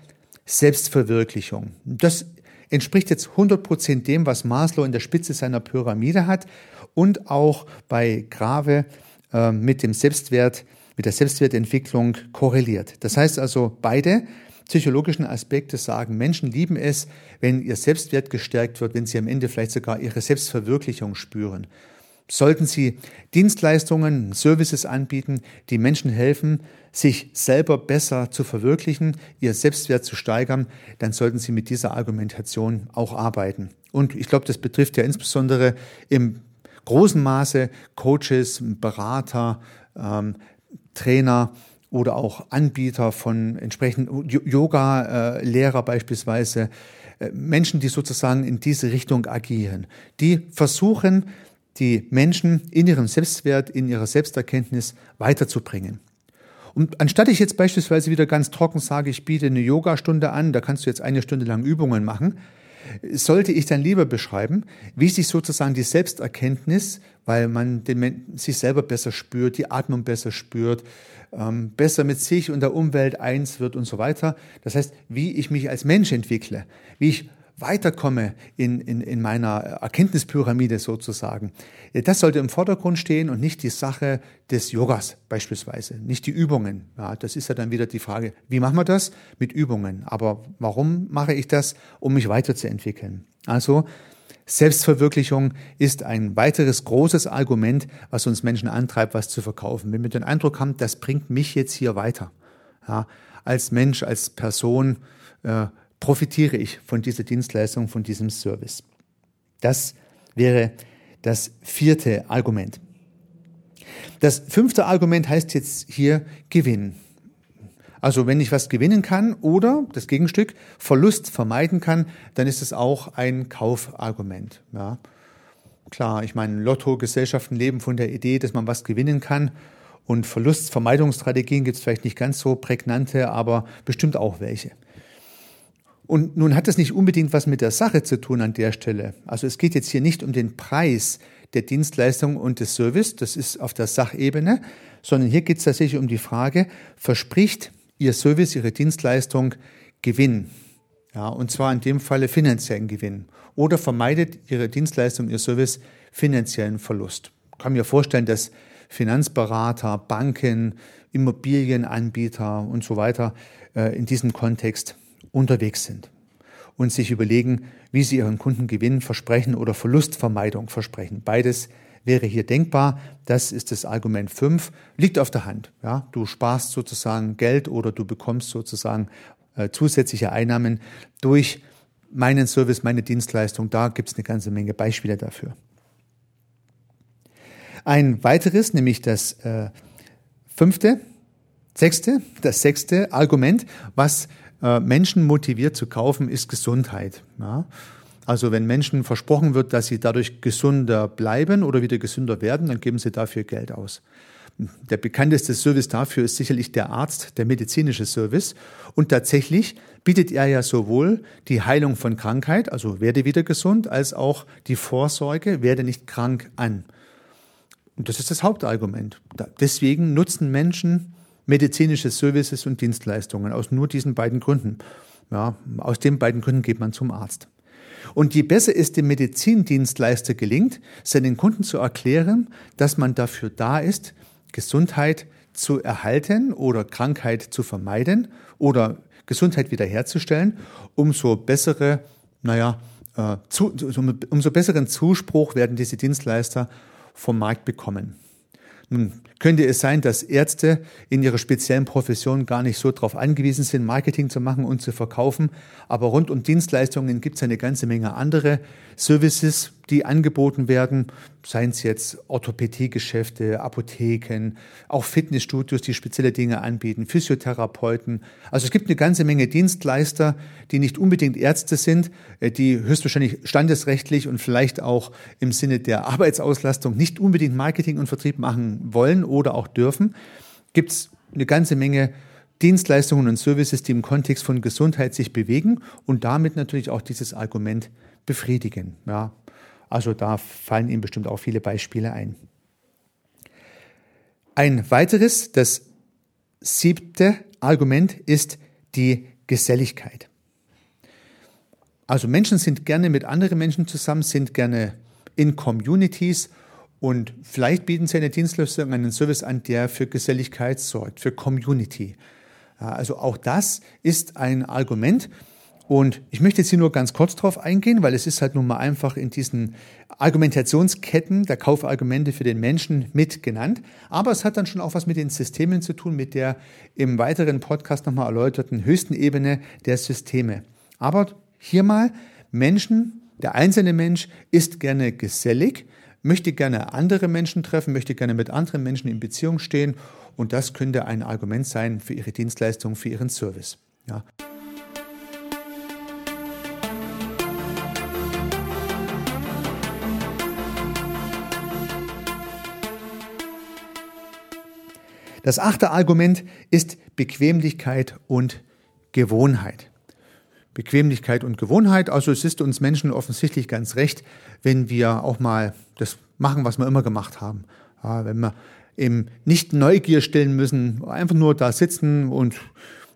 Selbstverwirklichung. Das entspricht jetzt 100 Prozent dem, was Maslow in der Spitze seiner Pyramide hat und auch bei Grave äh, mit dem Selbstwert, mit der Selbstwertentwicklung korreliert. Das heißt also, beide psychologischen Aspekte sagen, Menschen lieben es, wenn ihr Selbstwert gestärkt wird, wenn sie am Ende vielleicht sogar ihre Selbstverwirklichung spüren. Sollten Sie Dienstleistungen, Services anbieten, die Menschen helfen, sich selber besser zu verwirklichen, ihr Selbstwert zu steigern, dann sollten Sie mit dieser Argumentation auch arbeiten. Und ich glaube, das betrifft ja insbesondere im großen Maße Coaches, Berater, ähm, Trainer oder auch Anbieter von entsprechenden Yoga-Lehrer beispielsweise, äh, Menschen, die sozusagen in diese Richtung agieren, die versuchen, die Menschen in ihrem Selbstwert, in ihrer Selbsterkenntnis weiterzubringen. Und anstatt ich jetzt beispielsweise wieder ganz trocken sage, ich biete eine Yogastunde an, da kannst du jetzt eine Stunde lang Übungen machen, sollte ich dann lieber beschreiben, wie sich sozusagen die Selbsterkenntnis, weil man den, sich selber besser spürt, die Atmung besser spürt, ähm, besser mit sich und der Umwelt eins wird und so weiter. Das heißt, wie ich mich als Mensch entwickle, wie ich weiterkomme in, in, in meiner Erkenntnispyramide sozusagen. Das sollte im Vordergrund stehen und nicht die Sache des Yogas beispielsweise, nicht die Übungen. Ja, das ist ja dann wieder die Frage, wie machen wir das? Mit Übungen. Aber warum mache ich das? Um mich weiterzuentwickeln. Also Selbstverwirklichung ist ein weiteres großes Argument, was uns Menschen antreibt, was zu verkaufen. Wenn wir den Eindruck haben, das bringt mich jetzt hier weiter. Ja, als Mensch, als Person, äh, profitiere ich von dieser Dienstleistung, von diesem Service. Das wäre das vierte Argument. Das fünfte Argument heißt jetzt hier Gewinn. Also wenn ich was gewinnen kann oder das Gegenstück Verlust vermeiden kann, dann ist es auch ein Kaufargument. Ja. Klar, ich meine, Lotto-Gesellschaften leben von der Idee, dass man was gewinnen kann. Und Verlustvermeidungsstrategien gibt es vielleicht nicht ganz so prägnante, aber bestimmt auch welche. Und nun hat das nicht unbedingt was mit der Sache zu tun an der Stelle. Also es geht jetzt hier nicht um den Preis der Dienstleistung und des Service, das ist auf der Sachebene, sondern hier geht es tatsächlich um die Frage, verspricht Ihr Service, Ihre Dienstleistung Gewinn? Ja, und zwar in dem Falle finanziellen Gewinn. Oder vermeidet Ihre Dienstleistung, Ihr Service finanziellen Verlust? Ich kann mir vorstellen, dass Finanzberater, Banken, Immobilienanbieter und so weiter äh, in diesem Kontext unterwegs sind und sich überlegen, wie sie ihren Kunden Gewinn versprechen oder Verlustvermeidung versprechen. Beides wäre hier denkbar. Das ist das Argument 5. Liegt auf der Hand. Ja, du sparst sozusagen Geld oder du bekommst sozusagen äh, zusätzliche Einnahmen durch meinen Service, meine Dienstleistung. Da gibt es eine ganze Menge Beispiele dafür. Ein weiteres, nämlich das äh, fünfte, sechste, das sechste Argument, was äh, Menschen motiviert zu kaufen, ist Gesundheit. Ja? Also wenn Menschen versprochen wird, dass sie dadurch gesünder bleiben oder wieder gesünder werden, dann geben sie dafür Geld aus. Der bekannteste Service dafür ist sicherlich der Arzt, der medizinische Service. Und tatsächlich bietet er ja sowohl die Heilung von Krankheit, also werde wieder gesund, als auch die Vorsorge, werde nicht krank an. Und das ist das Hauptargument. Deswegen nutzen Menschen medizinische Services und Dienstleistungen aus nur diesen beiden Gründen. Ja, aus den beiden Gründen geht man zum Arzt. Und je besser es dem Medizindienstleister gelingt, seinen Kunden zu erklären, dass man dafür da ist, Gesundheit zu erhalten oder Krankheit zu vermeiden oder Gesundheit wiederherzustellen, umso bessere, naja, äh, zu, umso besseren Zuspruch werden diese Dienstleister vom Markt bekommen. Nun könnte es sein, dass Ärzte in ihrer speziellen Profession gar nicht so darauf angewiesen sind, Marketing zu machen und zu verkaufen. Aber rund um Dienstleistungen gibt es eine ganze Menge andere Services, die angeboten werden, seien es jetzt Orthopädiegeschäfte, Apotheken, auch Fitnessstudios, die spezielle Dinge anbieten, Physiotherapeuten. Also es gibt eine ganze Menge Dienstleister, die nicht unbedingt Ärzte sind, äh, die höchstwahrscheinlich standesrechtlich und vielleicht auch im Sinne der Arbeitsauslastung nicht unbedingt Marketing und Vertrieb machen wollen oder auch dürfen. Gibt es eine ganze Menge Dienstleistungen und Services, die im Kontext von Gesundheit sich bewegen und damit natürlich auch dieses Argument befriedigen. Ja, also da fallen Ihnen bestimmt auch viele Beispiele ein. Ein weiteres, das siebte Argument ist die Geselligkeit. Also Menschen sind gerne mit anderen Menschen zusammen, sind gerne in Communities und vielleicht bieten sie eine Dienstleistung, einen Service an, der für Geselligkeit sorgt, für Community. Also auch das ist ein Argument, und ich möchte jetzt hier nur ganz kurz drauf eingehen, weil es ist halt nun mal einfach in diesen Argumentationsketten der Kaufargumente für den Menschen mit genannt. Aber es hat dann schon auch was mit den Systemen zu tun, mit der im weiteren Podcast nochmal erläuterten höchsten Ebene der Systeme. Aber hier mal Menschen, der einzelne Mensch ist gerne gesellig, möchte gerne andere Menschen treffen, möchte gerne mit anderen Menschen in Beziehung stehen. Und das könnte ein Argument sein für Ihre Dienstleistung, für Ihren Service. Ja. Das achte Argument ist Bequemlichkeit und Gewohnheit. Bequemlichkeit und Gewohnheit, also es ist uns Menschen offensichtlich ganz recht, wenn wir auch mal das machen, was wir immer gemacht haben. Ja, wenn wir eben nicht Neugier stellen müssen, einfach nur da sitzen und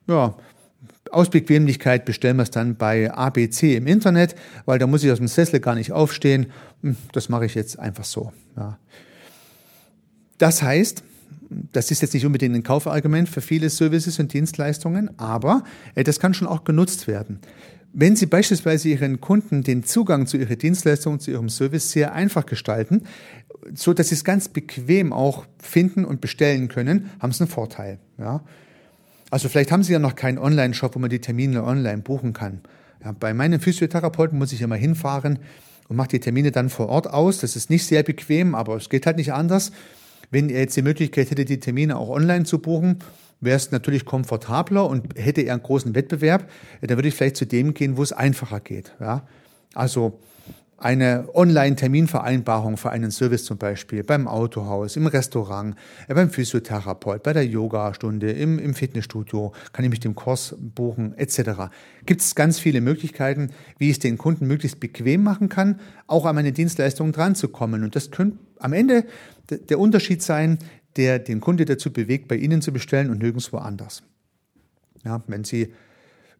ja, aus Bequemlichkeit bestellen wir es dann bei ABC im Internet, weil da muss ich aus dem Sessel gar nicht aufstehen. Hm, das mache ich jetzt einfach so. Ja. Das heißt, das ist jetzt nicht unbedingt ein Kaufargument für viele Services und Dienstleistungen, aber äh, das kann schon auch genutzt werden. Wenn Sie beispielsweise Ihren Kunden den Zugang zu Ihrer Dienstleistung, zu Ihrem Service sehr einfach gestalten, so dass Sie es ganz bequem auch finden und bestellen können, haben Sie einen Vorteil. Ja? Also vielleicht haben Sie ja noch keinen Online-Shop, wo man die Termine online buchen kann. Ja, bei meinen Physiotherapeuten muss ich immer hinfahren und mache die Termine dann vor Ort aus. Das ist nicht sehr bequem, aber es geht halt nicht anders. Wenn er jetzt die Möglichkeit hätte, die Termine auch online zu buchen, wäre es natürlich komfortabler und hätte er einen großen Wettbewerb, dann würde ich vielleicht zu dem gehen, wo es einfacher geht. Ja? Also eine Online-Terminvereinbarung für einen Service zum Beispiel beim Autohaus, im Restaurant, beim Physiotherapeut, bei der Yogastunde, im, im Fitnessstudio, kann ich mich dem Kurs buchen, etc. Gibt es ganz viele Möglichkeiten, wie ich es den Kunden möglichst bequem machen kann, auch an meine Dienstleistungen dranzukommen. Und das könnte am Ende der Unterschied sein, der den Kunde dazu bewegt, bei Ihnen zu bestellen und nirgendwo anders. Ja, wenn Sie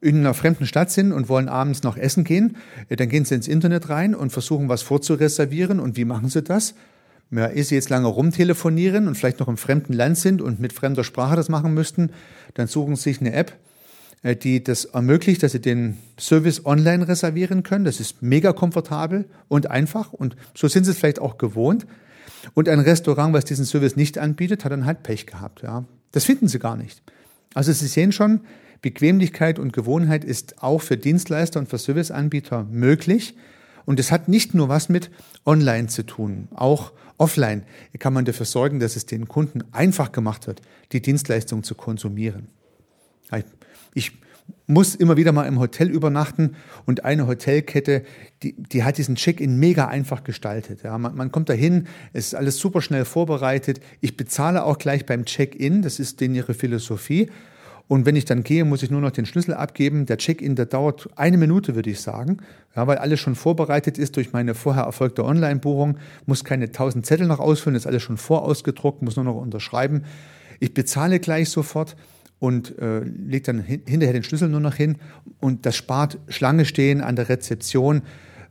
in einer fremden Stadt sind und wollen abends noch essen gehen, äh, dann gehen Sie ins Internet rein und versuchen, was vorzureservieren. Und wie machen Sie das? Ja, ehe Sie jetzt lange rumtelefonieren und vielleicht noch im fremden Land sind und mit fremder Sprache das machen müssten, dann suchen Sie sich eine App, äh, die das ermöglicht, dass Sie den Service online reservieren können. Das ist mega komfortabel und einfach und so sind Sie es vielleicht auch gewohnt. Und ein Restaurant, was diesen Service nicht anbietet, hat dann halt Pech gehabt. Ja. Das finden Sie gar nicht. Also Sie sehen schon, Bequemlichkeit und Gewohnheit ist auch für Dienstleister und für Serviceanbieter möglich. Und es hat nicht nur was mit Online zu tun, auch offline kann man dafür sorgen, dass es den Kunden einfach gemacht wird, die Dienstleistung zu konsumieren. Ich muss immer wieder mal im Hotel übernachten und eine Hotelkette, die, die hat diesen Check-in mega einfach gestaltet. Ja, man, man kommt dahin, es ist alles super schnell vorbereitet. Ich bezahle auch gleich beim Check-in, das ist denen ihre Philosophie. Und wenn ich dann gehe, muss ich nur noch den Schlüssel abgeben. Der Check-in, der dauert eine Minute, würde ich sagen, ja, weil alles schon vorbereitet ist durch meine vorher erfolgte Online-Buchung. Muss keine tausend Zettel noch ausfüllen, ist alles schon vorausgedruckt, muss nur noch unterschreiben. Ich bezahle gleich sofort und äh, lege dann hin, hinterher den Schlüssel nur noch hin und das spart Schlange stehen an der Rezeption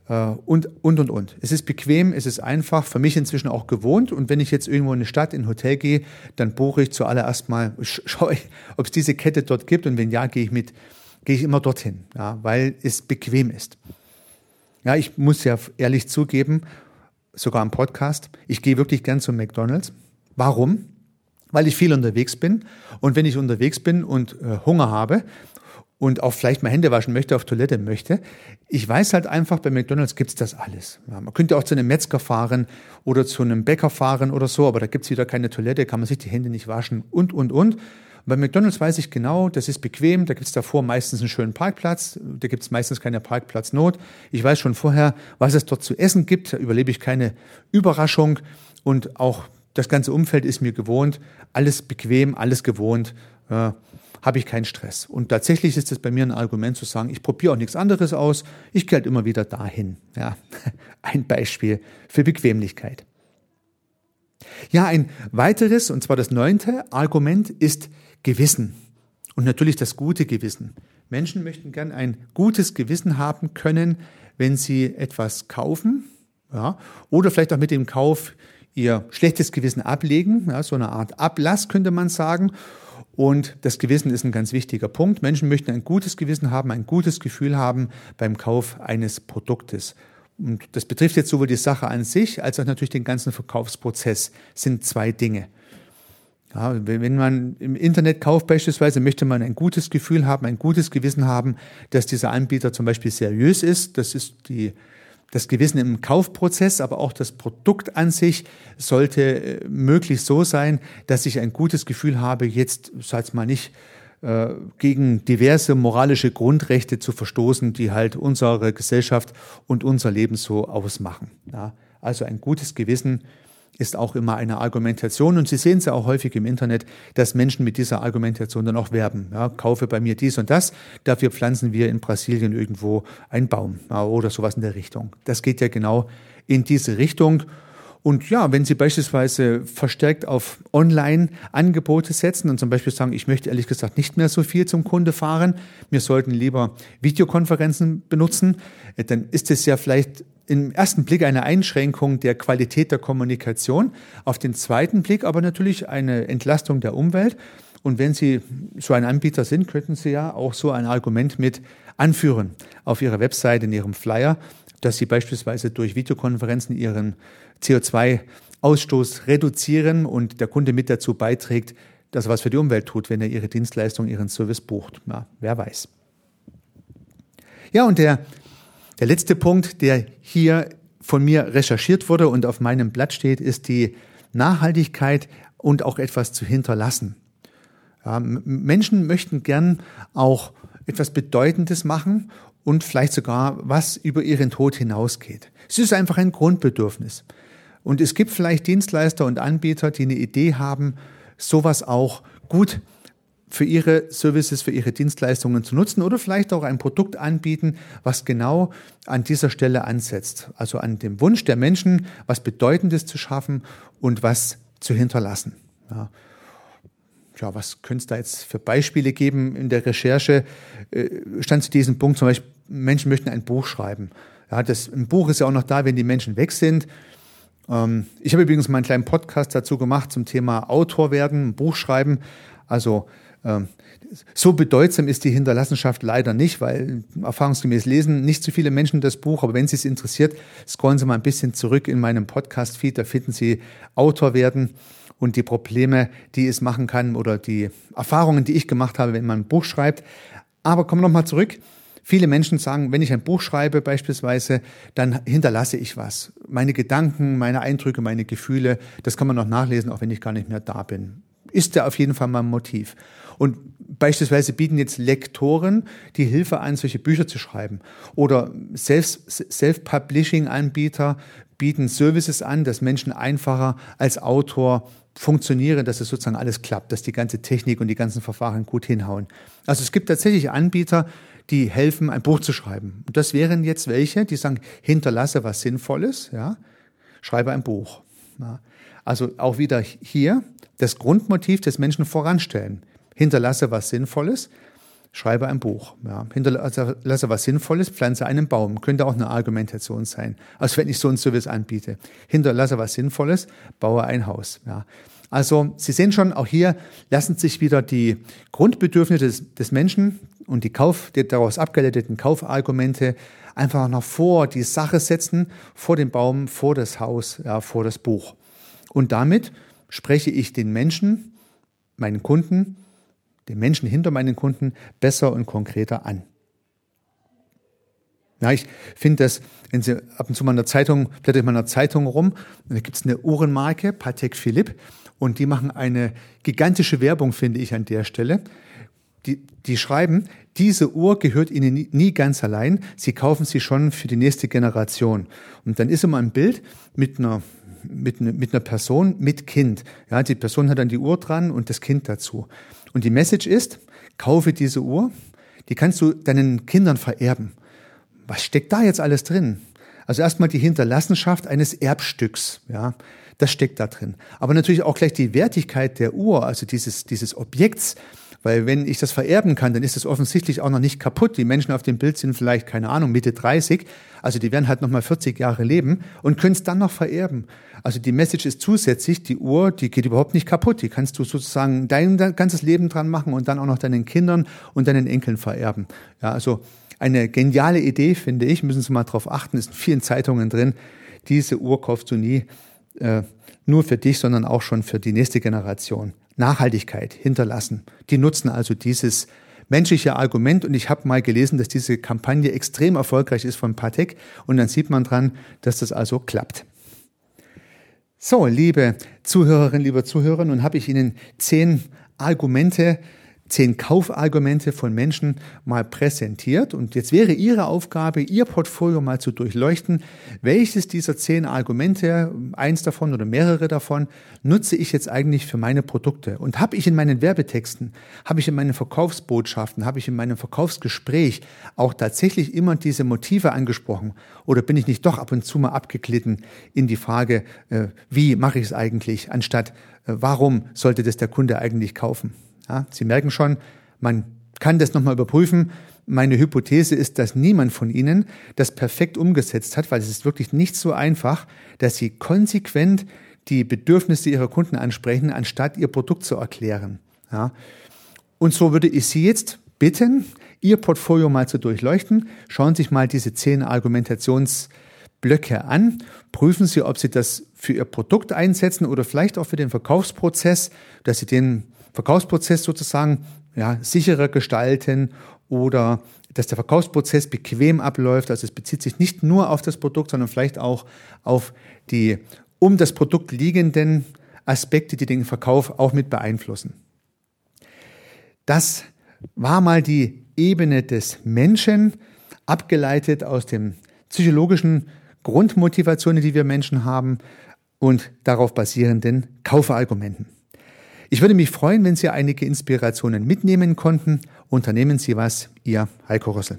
äh, und, und, und, und. Es ist bequem, es ist einfach, für mich inzwischen auch gewohnt und wenn ich jetzt irgendwo in eine Stadt, in ein Hotel gehe, dann buche ich zuallererst mal, schaue ich, ob es diese Kette dort gibt und wenn ja, gehe ich mit, gehe ich immer dorthin, ja, weil es bequem ist. Ja, ich muss ja ehrlich zugeben, sogar am Podcast, ich gehe wirklich gern zum McDonald's. Warum? Weil ich viel unterwegs bin. Und wenn ich unterwegs bin und äh, Hunger habe und auch vielleicht mal Hände waschen möchte, auf Toilette möchte, ich weiß halt einfach, bei McDonald's gibt's das alles. Ja, man könnte auch zu einem Metzger fahren oder zu einem Bäcker fahren oder so, aber da gibt's wieder keine Toilette, kann man sich die Hände nicht waschen und, und, und. Und bei McDonald's weiß ich genau, das ist bequem, da gibt's davor meistens einen schönen Parkplatz, da gibt's meistens keine Parkplatznot. Ich weiß schon vorher, was es dort zu essen gibt, da überlebe ich keine Überraschung und auch das ganze Umfeld ist mir gewohnt, alles bequem, alles gewohnt, äh, habe ich keinen Stress. Und tatsächlich ist es bei mir ein Argument zu sagen, ich probiere auch nichts anderes aus, ich gehe halt immer wieder dahin. Ja, ein Beispiel für Bequemlichkeit. Ja, ein weiteres, und zwar das neunte Argument ist Gewissen. Und natürlich das gute Gewissen. Menschen möchten gern ein gutes Gewissen haben können, wenn sie etwas kaufen, ja, oder vielleicht auch mit dem Kauf ihr schlechtes Gewissen ablegen, ja, so eine Art Ablass könnte man sagen. Und das Gewissen ist ein ganz wichtiger Punkt. Menschen möchten ein gutes Gewissen haben, ein gutes Gefühl haben beim Kauf eines Produktes. Und das betrifft jetzt sowohl die Sache an sich als auch natürlich den ganzen Verkaufsprozess. Das sind zwei Dinge. Ja, wenn man im Internet kauft beispielsweise, möchte man ein gutes Gefühl haben, ein gutes Gewissen haben, dass dieser Anbieter zum Beispiel seriös ist. Das ist die das Gewissen im Kaufprozess, aber auch das Produkt an sich sollte äh, möglichst so sein, dass ich ein gutes Gefühl habe, jetzt, sag's mal nicht, äh, gegen diverse moralische Grundrechte zu verstoßen, die halt unsere Gesellschaft und unser Leben so ausmachen. Ja, also ein gutes Gewissen ist auch immer eine Argumentation und Sie sehen es ja auch häufig im Internet, dass Menschen mit dieser Argumentation dann auch werben. Ja, kaufe bei mir dies und das, dafür pflanzen wir in Brasilien irgendwo einen Baum ja, oder sowas in der Richtung. Das geht ja genau in diese Richtung. Und ja, wenn Sie beispielsweise verstärkt auf Online-Angebote setzen und zum Beispiel sagen, ich möchte ehrlich gesagt nicht mehr so viel zum Kunde fahren, wir sollten lieber Videokonferenzen benutzen, äh, dann ist es ja vielleicht im ersten Blick eine Einschränkung der Qualität der Kommunikation, auf den zweiten Blick aber natürlich eine Entlastung der Umwelt. Und wenn Sie so ein Anbieter sind, könnten Sie ja auch so ein Argument mit anführen auf Ihrer Webseite, in Ihrem Flyer, dass Sie beispielsweise durch Videokonferenzen Ihren CO2-Ausstoß reduzieren und der Kunde mit dazu beiträgt, dass er was für die Umwelt tut, wenn er Ihre Dienstleistung, Ihren Service bucht. Na, wer weiß. Ja, und der der letzte Punkt, der hier von mir recherchiert wurde und auf meinem Blatt steht, ist die Nachhaltigkeit und auch etwas zu hinterlassen. Menschen möchten gern auch etwas Bedeutendes machen und vielleicht sogar was über ihren Tod hinausgeht. Es ist einfach ein Grundbedürfnis. Und es gibt vielleicht Dienstleister und Anbieter, die eine Idee haben, sowas auch gut für ihre Services, für ihre Dienstleistungen zu nutzen oder vielleicht auch ein Produkt anbieten, was genau an dieser Stelle ansetzt. Also an dem Wunsch der Menschen, was Bedeutendes zu schaffen und was zu hinterlassen. Ja. Ja, was könnte es da jetzt für Beispiele geben? In der Recherche äh, stand zu diesem Punkt zum Beispiel, Menschen möchten ein Buch schreiben. Ja, das, ein Buch ist ja auch noch da, wenn die Menschen weg sind. Ähm, ich habe übrigens mal einen kleinen Podcast dazu gemacht zum Thema Autor werden, Buch schreiben. Also so bedeutsam ist die Hinterlassenschaft leider nicht, weil erfahrungsgemäß lesen nicht so viele Menschen das Buch. Aber wenn Sie es interessiert, scrollen Sie mal ein bisschen zurück in meinem Podcast-Feed. Da finden Sie Autor werden und die Probleme, die es machen kann oder die Erfahrungen, die ich gemacht habe, wenn man ein Buch schreibt. Aber kommen wir nochmal zurück. Viele Menschen sagen, wenn ich ein Buch schreibe beispielsweise, dann hinterlasse ich was. Meine Gedanken, meine Eindrücke, meine Gefühle, das kann man noch nachlesen, auch wenn ich gar nicht mehr da bin. Ist ja auf jeden Fall mein Motiv. Und beispielsweise bieten jetzt Lektoren die Hilfe an, solche Bücher zu schreiben. Oder Self-Publishing-Anbieter bieten Services an, dass Menschen einfacher als Autor funktionieren, dass es sozusagen alles klappt, dass die ganze Technik und die ganzen Verfahren gut hinhauen. Also es gibt tatsächlich Anbieter, die helfen, ein Buch zu schreiben. Und das wären jetzt welche, die sagen, hinterlasse was Sinnvolles, ja, schreibe ein Buch. Ja. Also auch wieder hier das Grundmotiv des Menschen voranstellen. Hinterlasse was Sinnvolles, schreibe ein Buch. Ja. Hinterlasse was Sinnvolles, pflanze einen Baum. Könnte auch eine Argumentation sein. Also wenn ich so ein Service anbiete. Hinterlasse was Sinnvolles, baue ein Haus. Ja. Also Sie sehen schon, auch hier lassen sich wieder die Grundbedürfnisse des, des Menschen und die, Kauf, die daraus abgeleiteten Kaufargumente einfach noch vor die Sache setzen, vor den Baum, vor das Haus, ja, vor das Buch. Und damit spreche ich den Menschen, meinen Kunden, den Menschen hinter meinen Kunden besser und konkreter an. Ja, ich finde das, wenn Sie ab und zu mal in der Zeitung, blätter ich mal in der Zeitung rum, da gibt es eine Uhrenmarke, Patek Philippe, und die machen eine gigantische Werbung, finde ich, an der Stelle. Die, die schreiben, diese Uhr gehört Ihnen nie, nie ganz allein, Sie kaufen sie schon für die nächste Generation. Und dann ist immer ein Bild mit einer mit, mit einer Person mit Kind. Ja, die Person hat dann die Uhr dran und das Kind dazu. Und die Message ist, kaufe diese Uhr, die kannst du deinen Kindern vererben. Was steckt da jetzt alles drin? Also erstmal die Hinterlassenschaft eines Erbstücks, ja, das steckt da drin. Aber natürlich auch gleich die Wertigkeit der Uhr, also dieses, dieses Objekts, weil wenn ich das vererben kann, dann ist es offensichtlich auch noch nicht kaputt. Die Menschen auf dem Bild sind vielleicht, keine Ahnung, Mitte 30. Also die werden halt nochmal 40 Jahre leben und können es dann noch vererben. Also die Message ist zusätzlich, die Uhr, die geht überhaupt nicht kaputt. Die kannst du sozusagen dein ganzes Leben dran machen und dann auch noch deinen Kindern und deinen Enkeln vererben. Ja, also eine geniale Idee, finde ich. Müssen Sie mal drauf achten. Ist in vielen Zeitungen drin. Diese Uhr kaufst du nie äh, nur für dich, sondern auch schon für die nächste Generation. Nachhaltigkeit hinterlassen. Die nutzen also dieses menschliche Argument und ich habe mal gelesen, dass diese Kampagne extrem erfolgreich ist von Patek und dann sieht man dran, dass das also klappt. So, liebe Zuhörerinnen, liebe Zuhörer, nun habe ich Ihnen zehn Argumente zehn Kaufargumente von Menschen mal präsentiert. Und jetzt wäre Ihre Aufgabe, Ihr Portfolio mal zu durchleuchten, welches dieser zehn Argumente, eins davon oder mehrere davon, nutze ich jetzt eigentlich für meine Produkte? Und habe ich in meinen Werbetexten, habe ich in meinen Verkaufsbotschaften, habe ich in meinem Verkaufsgespräch auch tatsächlich immer diese Motive angesprochen? Oder bin ich nicht doch ab und zu mal abgeglitten in die Frage, äh, wie mache ich es eigentlich, anstatt äh, warum sollte das der Kunde eigentlich kaufen? Ja, Sie merken schon, man kann das nochmal überprüfen. Meine Hypothese ist, dass niemand von Ihnen das perfekt umgesetzt hat, weil es ist wirklich nicht so einfach, dass Sie konsequent die Bedürfnisse Ihrer Kunden ansprechen, anstatt Ihr Produkt zu erklären. Ja. Und so würde ich Sie jetzt bitten, Ihr Portfolio mal zu durchleuchten. Schauen Sie sich mal diese zehn Argumentationsblöcke an. Prüfen Sie, ob Sie das für Ihr Produkt einsetzen oder vielleicht auch für den Verkaufsprozess, dass Sie den Verkaufsprozess sozusagen ja, sicherer gestalten oder dass der Verkaufsprozess bequem abläuft. Also es bezieht sich nicht nur auf das Produkt, sondern vielleicht auch auf die um das Produkt liegenden Aspekte, die den Verkauf auch mit beeinflussen. Das war mal die Ebene des Menschen, abgeleitet aus den psychologischen Grundmotivationen, die wir Menschen haben und darauf basierenden Kaufargumenten. Ich würde mich freuen, wenn Sie einige Inspirationen mitnehmen konnten. Unternehmen Sie was, Ihr Heiko Rössel.